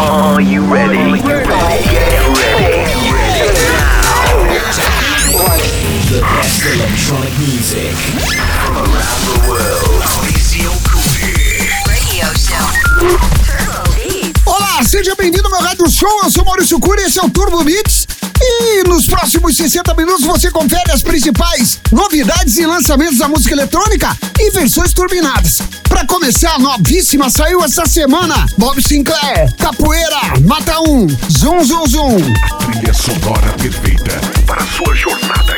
Are you ready? Get ready. The best electronic music. From around the world. Radio Show. Turbo Beats. Olá, seja bem-vindo ao meu rádio show. Eu sou Maurício Cury, esse é o Turbo Mix. E nos próximos 60 minutos você confere as principais novidades e lançamentos da música eletrônica e versões turbinadas. Pra começar, a novíssima saiu essa semana: Bob Sinclair, Capoeira, Mata Um, Zum Zum Zum. Trilha sonora perfeita para sua jornada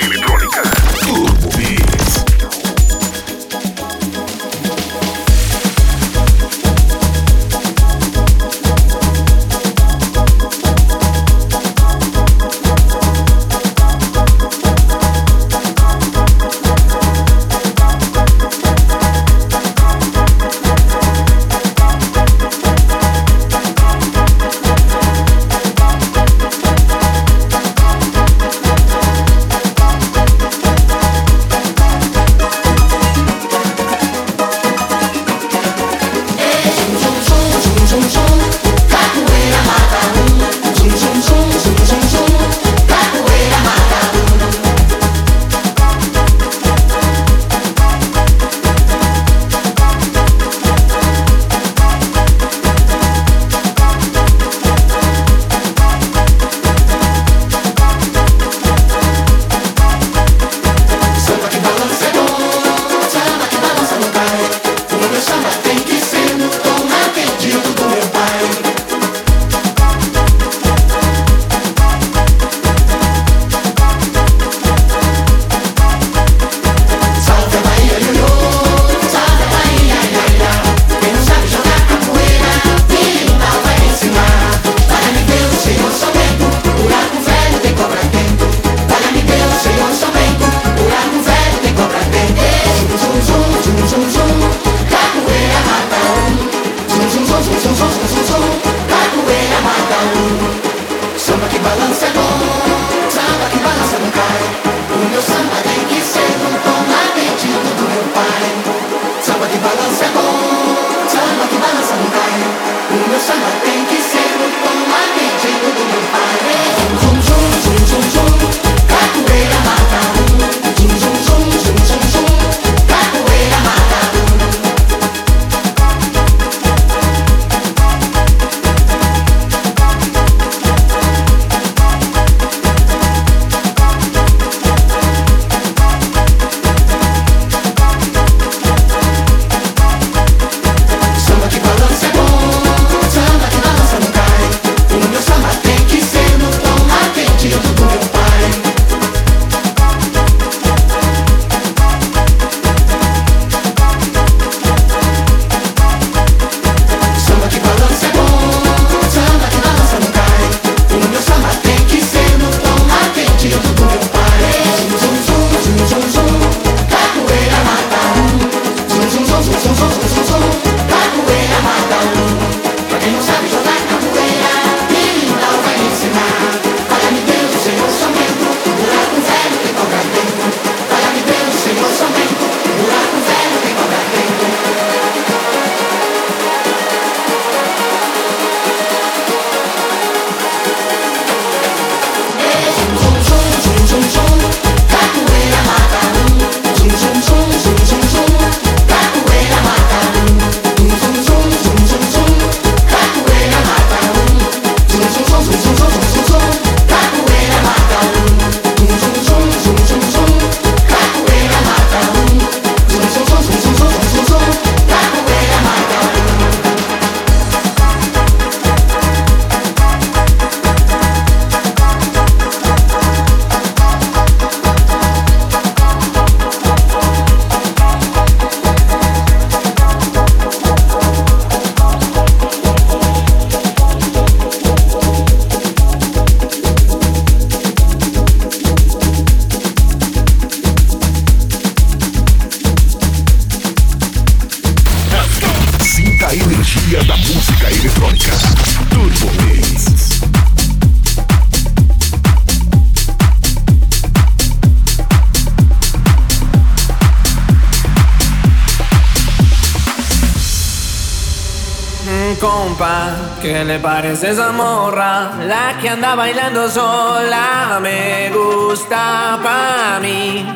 ¿qué le parece esa morra? La que anda bailando sola me gusta pa' mí.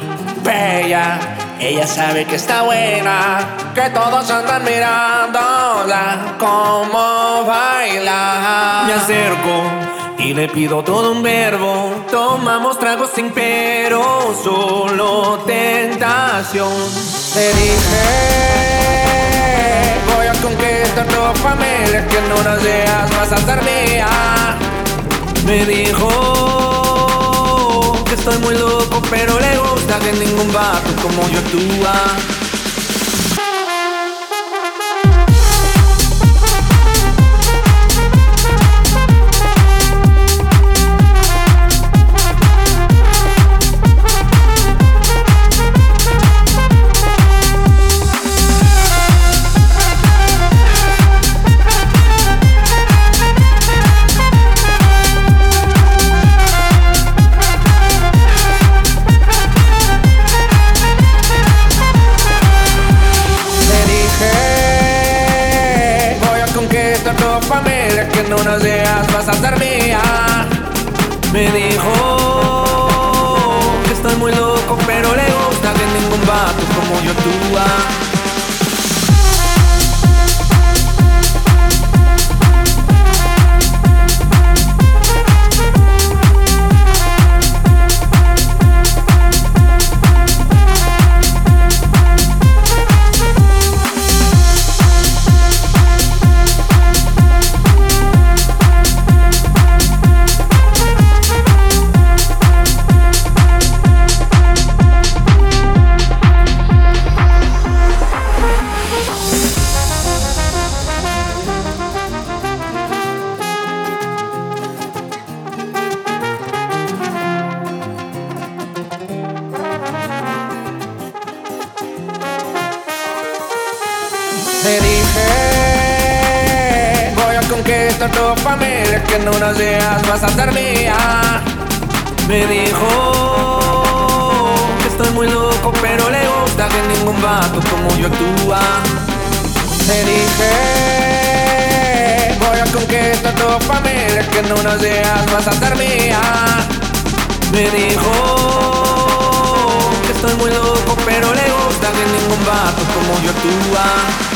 Bella, ella sabe que está buena, que todos andan mirándola como baila. Me acerco y le pido todo un verbo. Tomamos tragos sin pero, solo tentación. Le dije, conquistar tu familia, que en unos días vas a ser mía. Me dijo que estoy muy loco, pero le gusta que ningún vato como yo actúa. Conquistar tu familia, que en unos días vas a ser mía. Me dijo que estoy muy loco, pero le gusta que ningún vato como yo actúa. Le dije, voy a conquistar tu familia, que en unos días vas a ser mía. Me dijo que estoy muy loco, pero le gusta que ningún vato como yo actúa.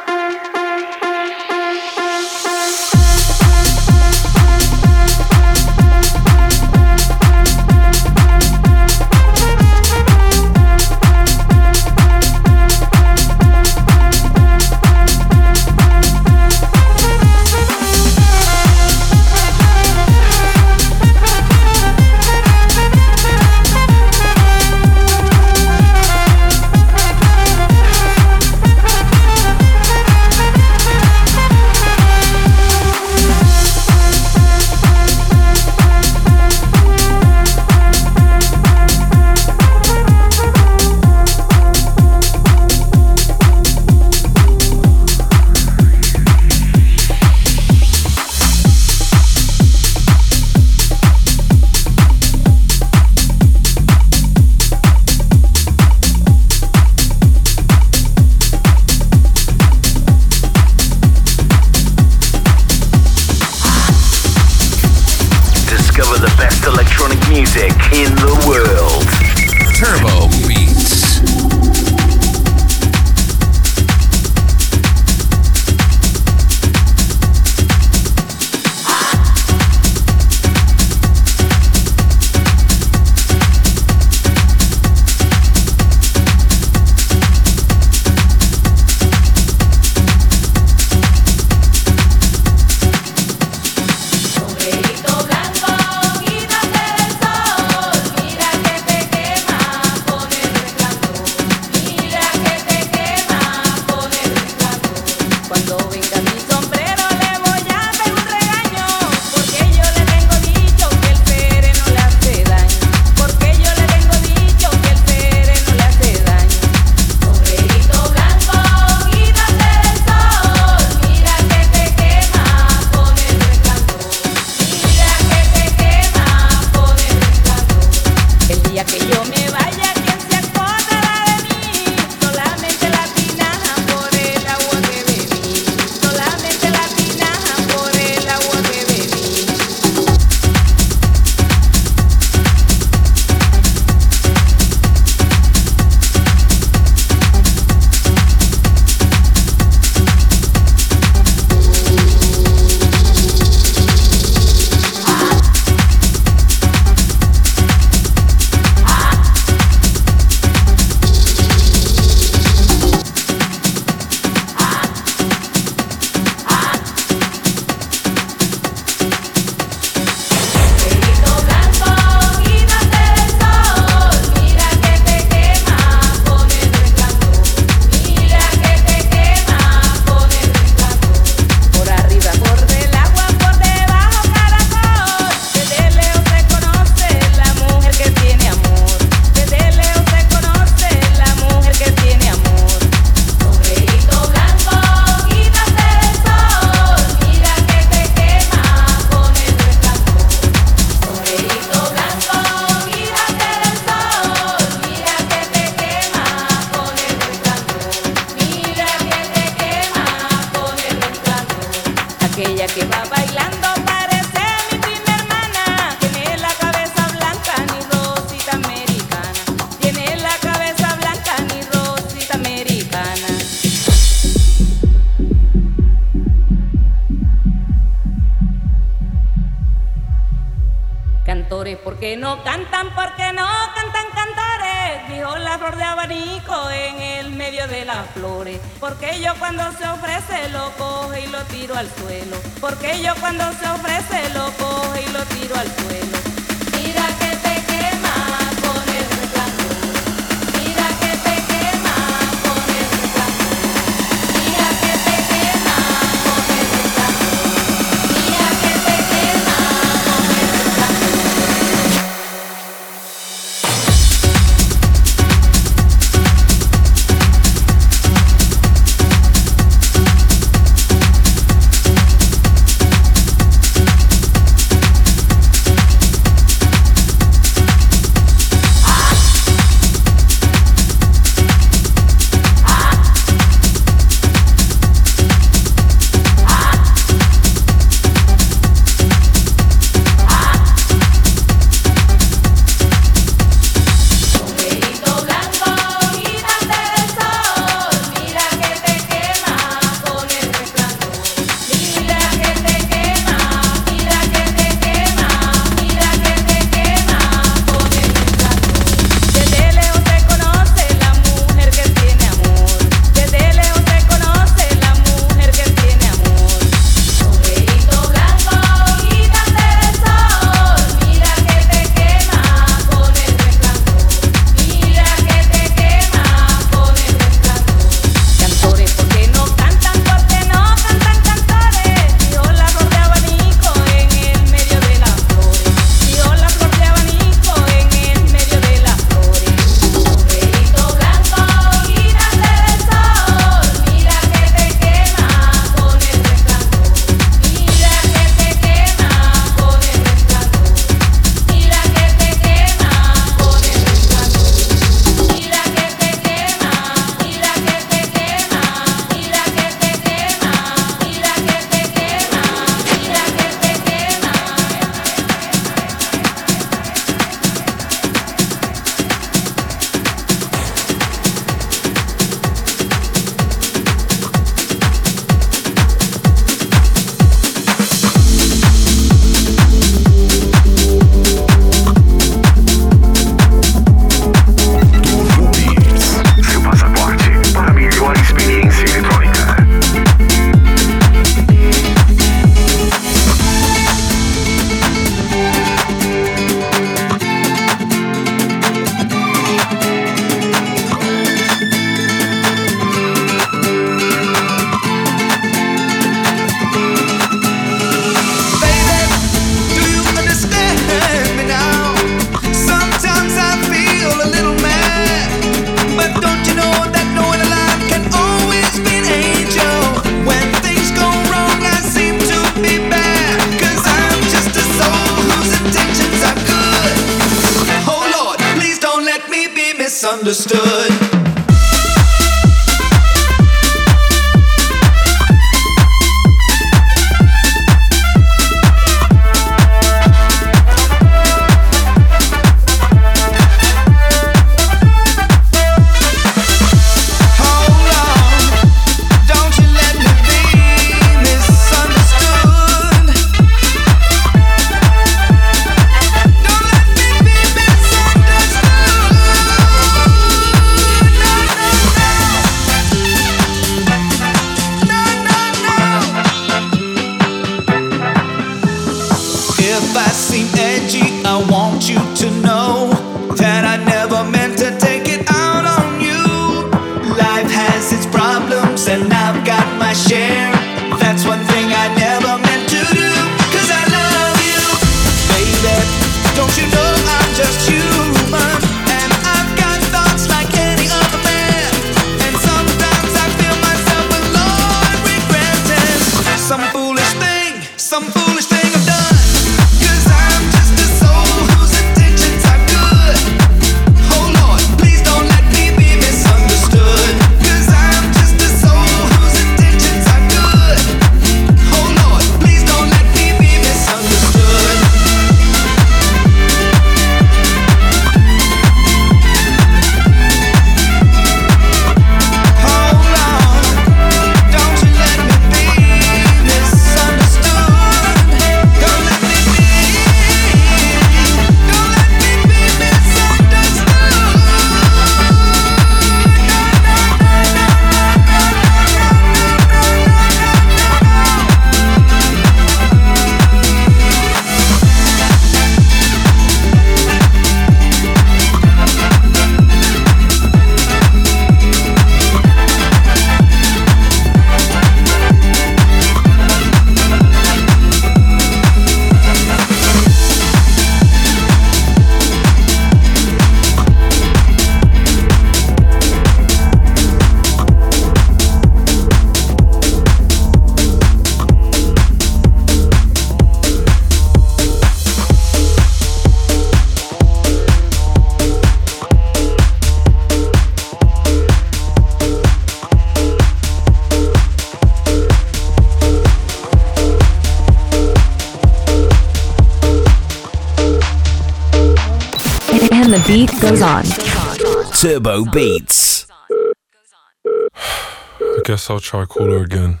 Turbo Beats. I guess I'll try call her again.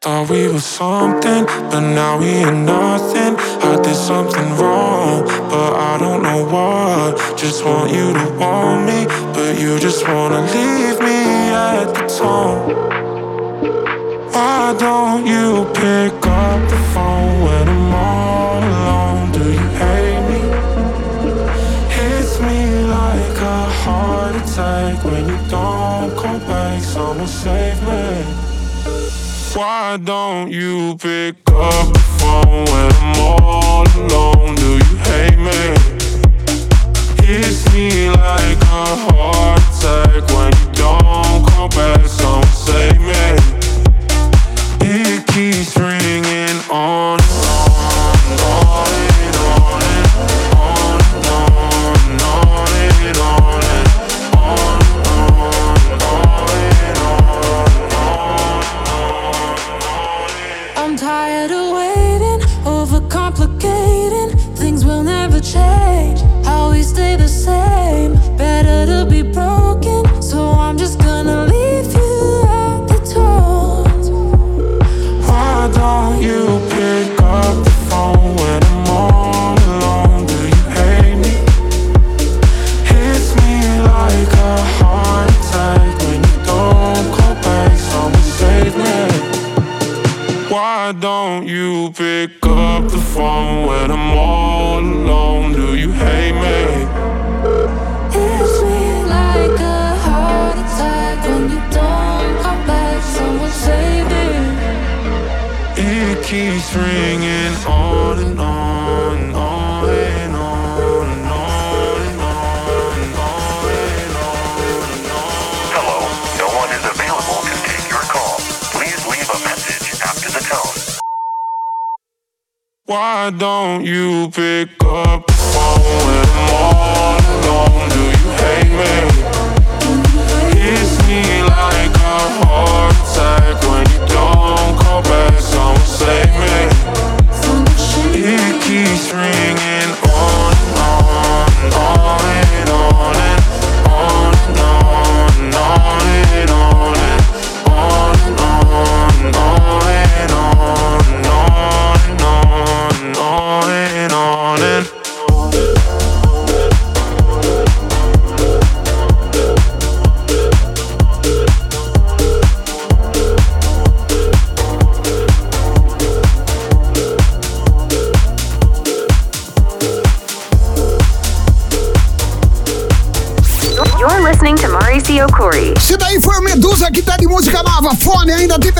Thought we were something, but now we ain't nothing. I did something wrong, but I don't know what. Just want you to want me, but you just wanna leave me at the tone. Why don't you pick up save me. Why don't you pick up the phone when I'm all alone? Do you hate me? Hits me like a heart attack when you don't come back. Someone save me. Why don't you pick up the phone when I'm all alone? Do you hate me?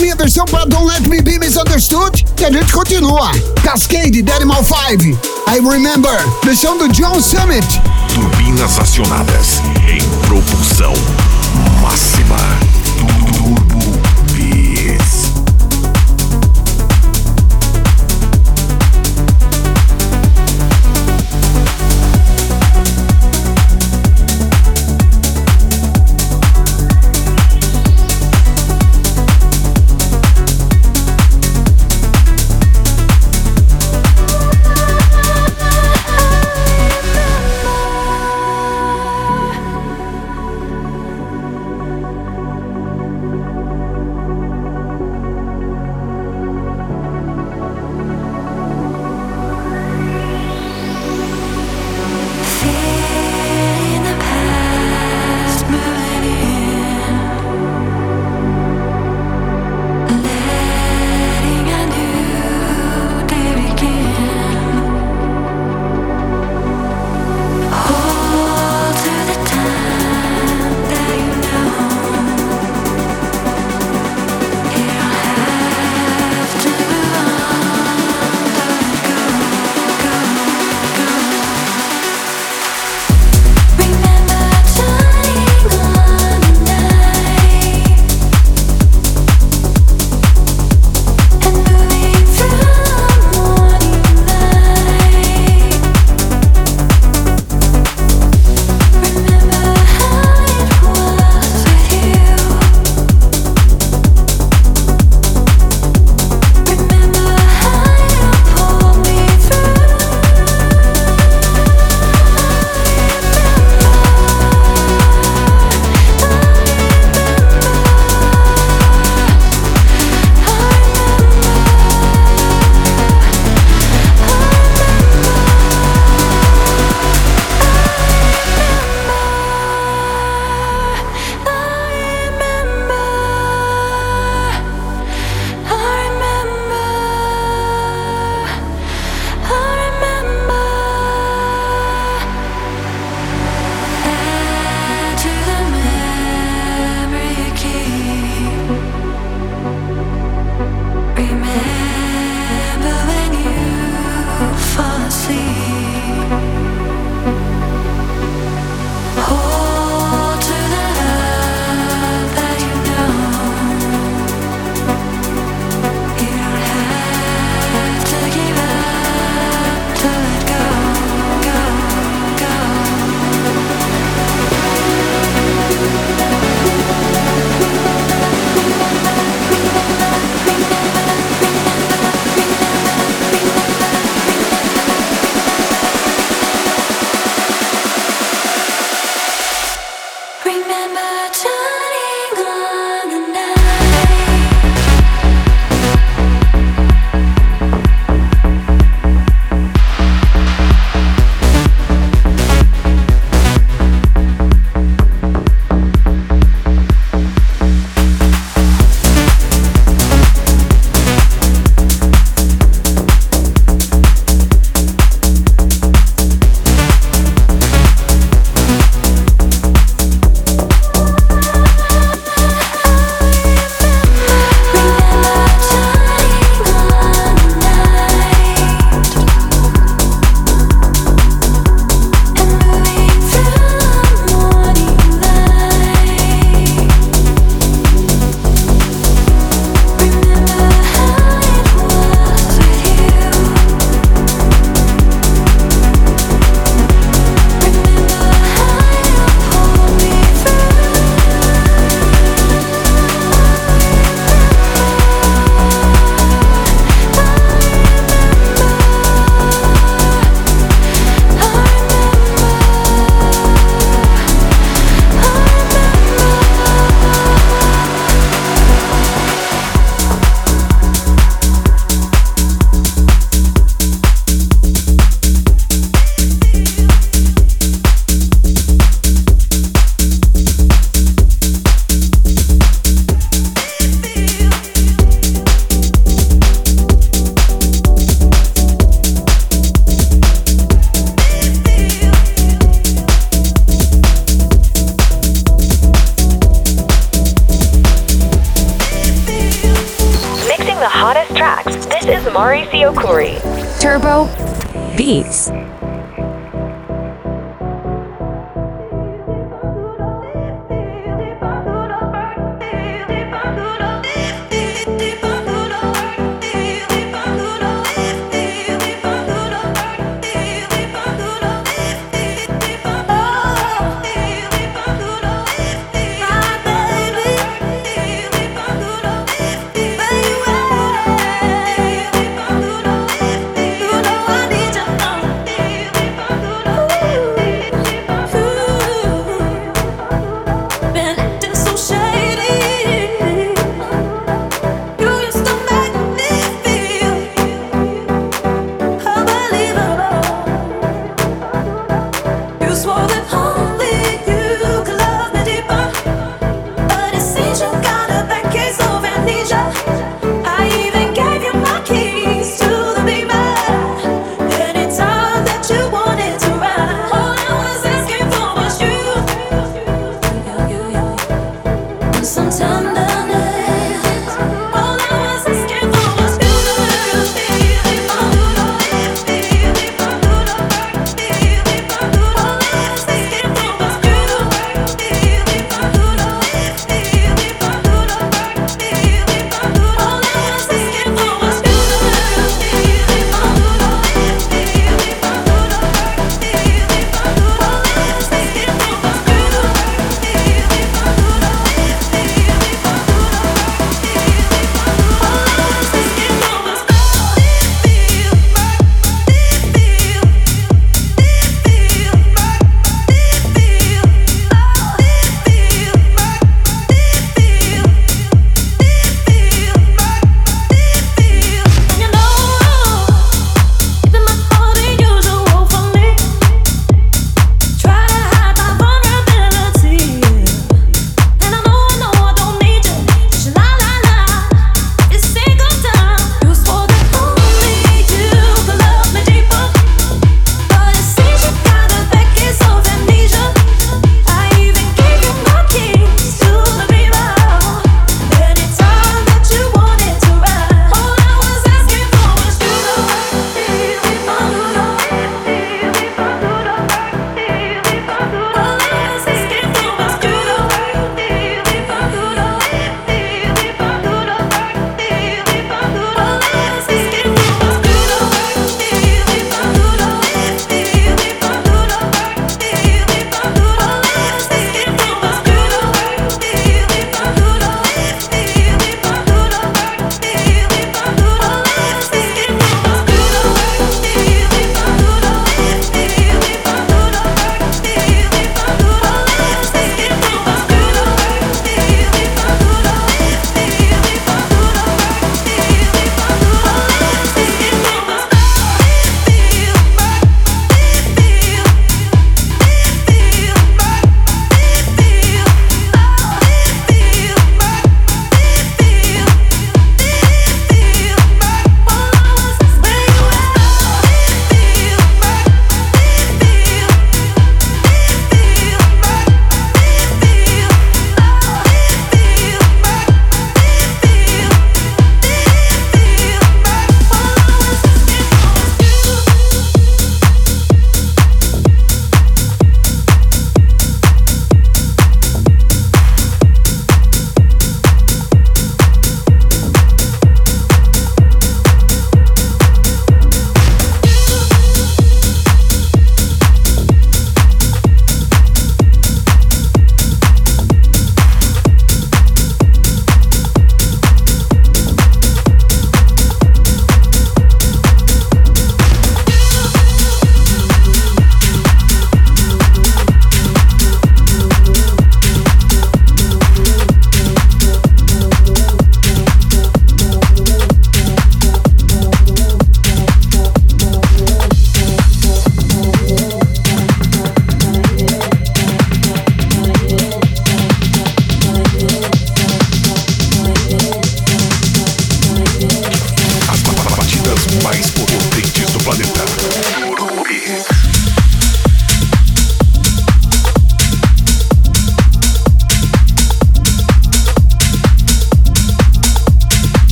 Minha versão pra Don't Let Me Be Misunderstood. E a gente continua. Cascade, Animal 5. I Remember. Versão do John Summit. Turbinas acionadas em propulsão máxima.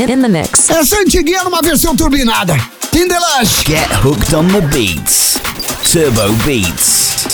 in, the mix. É Essa antiguinha numa versão turbinada. Tindelas. Get hooked on the beats. Turbo Beats.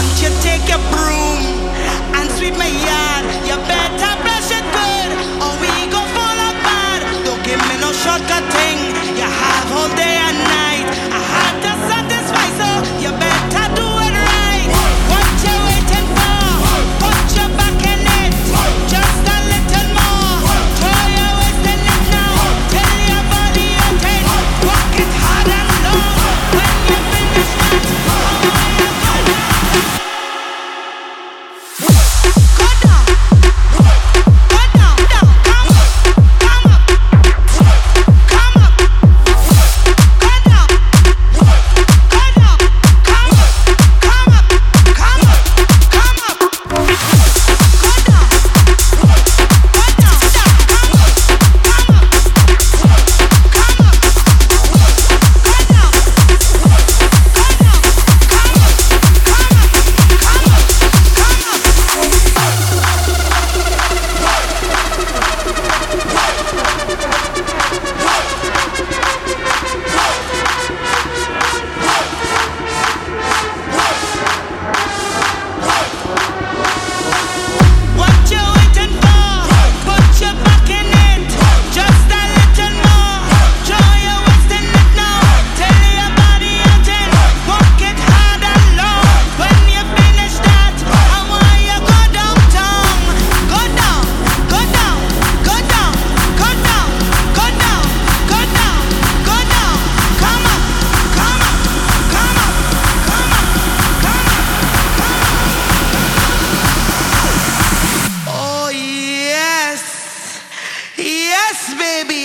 want you take your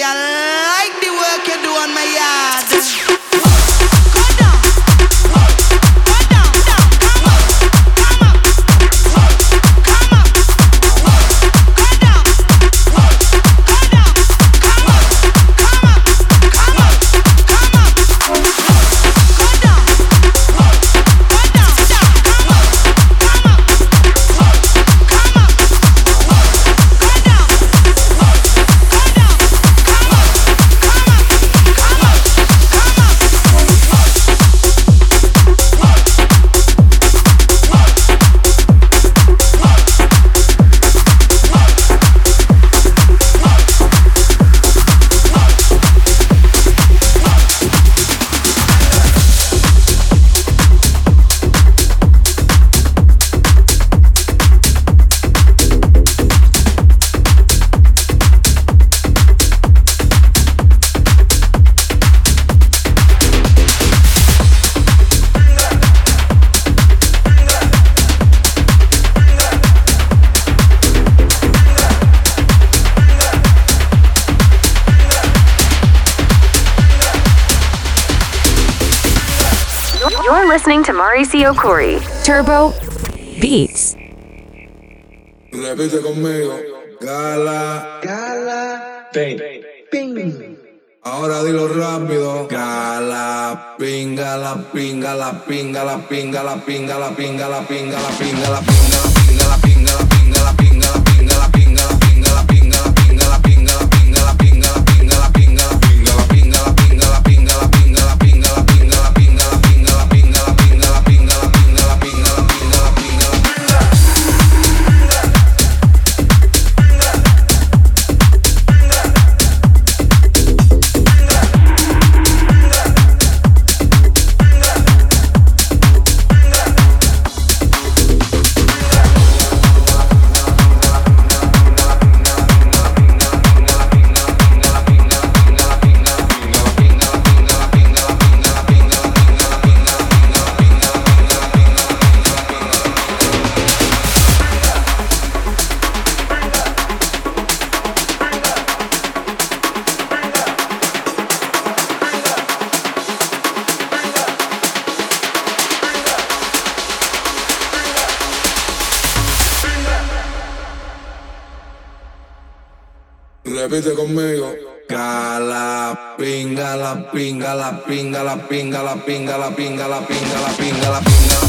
Yeah. Mauricio Corey. Turbo Beats. Repite conmigo. Gala. Gala. Ping. Ping. Ahora dilo rápido. Gala. Pinga la pinga la pinga la pinga la pinga la pinga la pinga la pinga la pinga. pinga, la pinga, la pinga, la pinga, la pinga, la pinga, la pinga.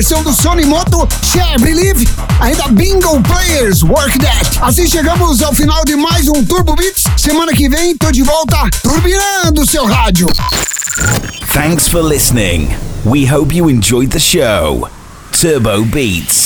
Versão do Sony Moto, Share, Believe, ainda Bingo Players, Work That. Assim chegamos ao final de mais um Turbo Beats. Semana que vem tô de volta, turbinando seu rádio. Thanks for listening. We hope you enjoyed the show. Turbo Beats.